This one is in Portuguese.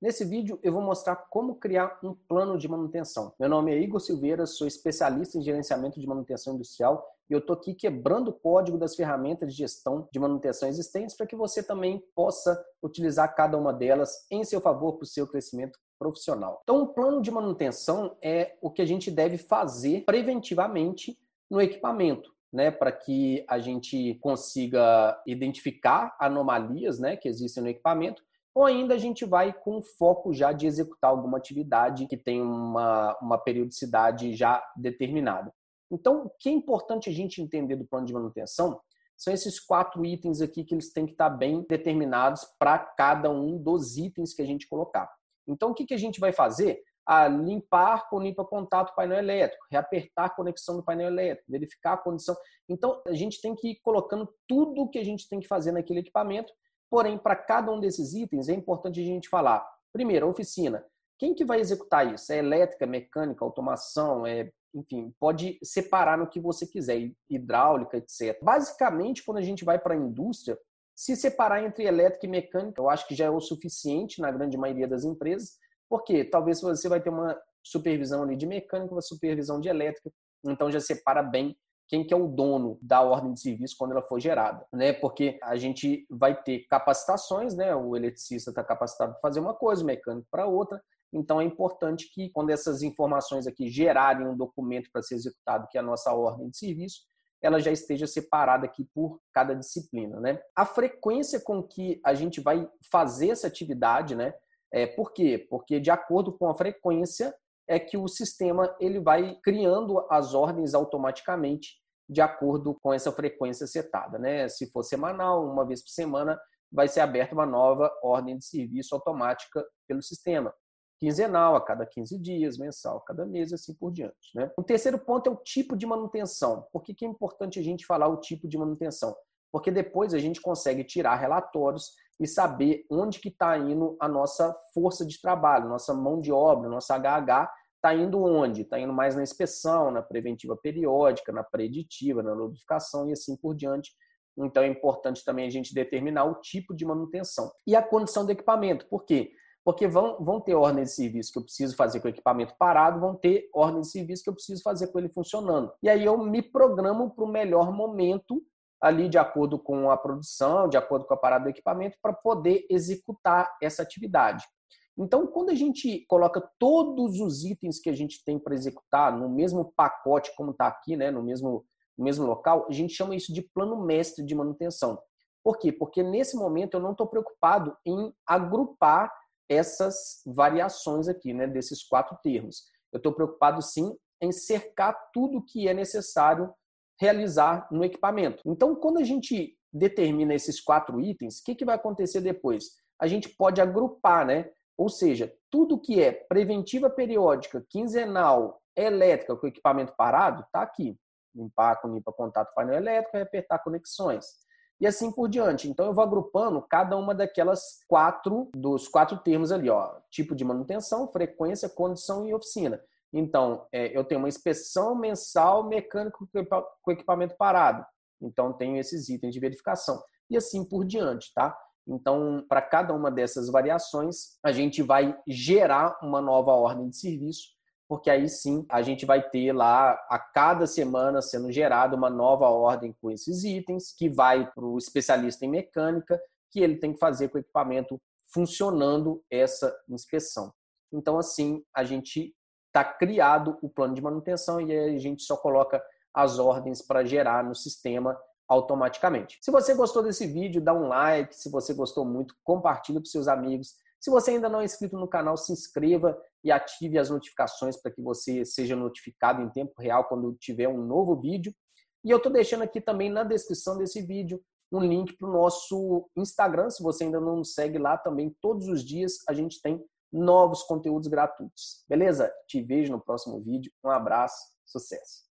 Nesse vídeo eu vou mostrar como criar um plano de manutenção. Meu nome é Igor Silveira, sou especialista em gerenciamento de manutenção industrial e eu estou aqui quebrando o código das ferramentas de gestão de manutenção existentes para que você também possa utilizar cada uma delas em seu favor para o seu crescimento profissional. Então, o plano de manutenção é o que a gente deve fazer preventivamente no equipamento. Né, para que a gente consiga identificar anomalias né, que existem no equipamento ou ainda a gente vai com foco já de executar alguma atividade que tem uma, uma periodicidade já determinada. Então, o que é importante a gente entender do plano de manutenção são esses quatro itens aqui que eles têm que estar bem determinados para cada um dos itens que a gente colocar. Então, o que, que a gente vai fazer? Limpar com limpa contato painel elétrico, reapertar a conexão do painel elétrico, verificar a condição. Então, a gente tem que ir colocando tudo o que a gente tem que fazer naquele equipamento Porém, para cada um desses itens, é importante a gente falar. Primeiro, oficina. Quem que vai executar isso? É elétrica, mecânica, automação, é, enfim, pode separar no que você quiser, hidráulica, etc. Basicamente, quando a gente vai para a indústria, se separar entre elétrica e mecânica, eu acho que já é o suficiente na grande maioria das empresas, porque talvez você vai ter uma supervisão ali de mecânica, uma supervisão de elétrica, então já separa bem quem que é o dono da ordem de serviço quando ela for gerada, né? Porque a gente vai ter capacitações, né? O eletricista está capacitado para fazer uma coisa, o mecânico para outra. Então é importante que quando essas informações aqui gerarem um documento para ser executado, que é a nossa ordem de serviço, ela já esteja separada aqui por cada disciplina, né? A frequência com que a gente vai fazer essa atividade, né? É, por quê? Porque de acordo com a frequência, é que o sistema ele vai criando as ordens automaticamente de acordo com essa frequência setada. Né? Se for semanal, uma vez por semana, vai ser aberta uma nova ordem de serviço automática pelo sistema. Quinzenal, a cada 15 dias, mensal, a cada mês, assim por diante. Né? O terceiro ponto é o tipo de manutenção. Por que, que é importante a gente falar o tipo de manutenção? Porque depois a gente consegue tirar relatórios e saber onde que está indo a nossa força de trabalho, nossa mão de obra, nossa HH, está indo onde? Está indo mais na inspeção, na preventiva periódica, na preditiva, na notificação e assim por diante. Então é importante também a gente determinar o tipo de manutenção. E a condição do equipamento. Por quê? Porque vão, vão ter ordens de serviço que eu preciso fazer com o equipamento parado, vão ter ordens de serviço que eu preciso fazer com ele funcionando. E aí eu me programo para o melhor momento ali de acordo com a produção, de acordo com a parada do equipamento, para poder executar essa atividade. Então, quando a gente coloca todos os itens que a gente tem para executar no mesmo pacote, como está aqui, né, no, mesmo, no mesmo local, a gente chama isso de plano mestre de manutenção. Por quê? Porque nesse momento eu não estou preocupado em agrupar essas variações aqui, né, desses quatro termos. Eu estou preocupado sim em cercar tudo que é necessário realizar no equipamento. Então, quando a gente determina esses quatro itens, o que, que vai acontecer depois? A gente pode agrupar, né? Ou seja, tudo que é preventiva periódica, quinzenal, elétrica com equipamento parado, está aqui. Limpar com limpa contato painel elétrico apertar conexões. E assim por diante. Então eu vou agrupando cada uma daquelas quatro, dos quatro termos ali, ó. Tipo de manutenção, frequência, condição e oficina. Então, é, eu tenho uma inspeção mensal mecânico com equipamento parado. Então, tenho esses itens de verificação. E assim por diante, tá? Então, para cada uma dessas variações, a gente vai gerar uma nova ordem de serviço, porque aí sim a gente vai ter lá a cada semana sendo gerada uma nova ordem com esses itens, que vai para o especialista em mecânica, que ele tem que fazer com o equipamento funcionando essa inspeção. Então, assim, a gente está criado o plano de manutenção e a gente só coloca as ordens para gerar no sistema automaticamente. Se você gostou desse vídeo, dá um like. Se você gostou muito, compartilhe para seus amigos. Se você ainda não é inscrito no canal, se inscreva e ative as notificações para que você seja notificado em tempo real quando tiver um novo vídeo. E eu estou deixando aqui também na descrição desse vídeo um link para o nosso Instagram. Se você ainda não nos segue lá, também todos os dias a gente tem novos conteúdos gratuitos. Beleza? Te vejo no próximo vídeo. Um abraço, sucesso!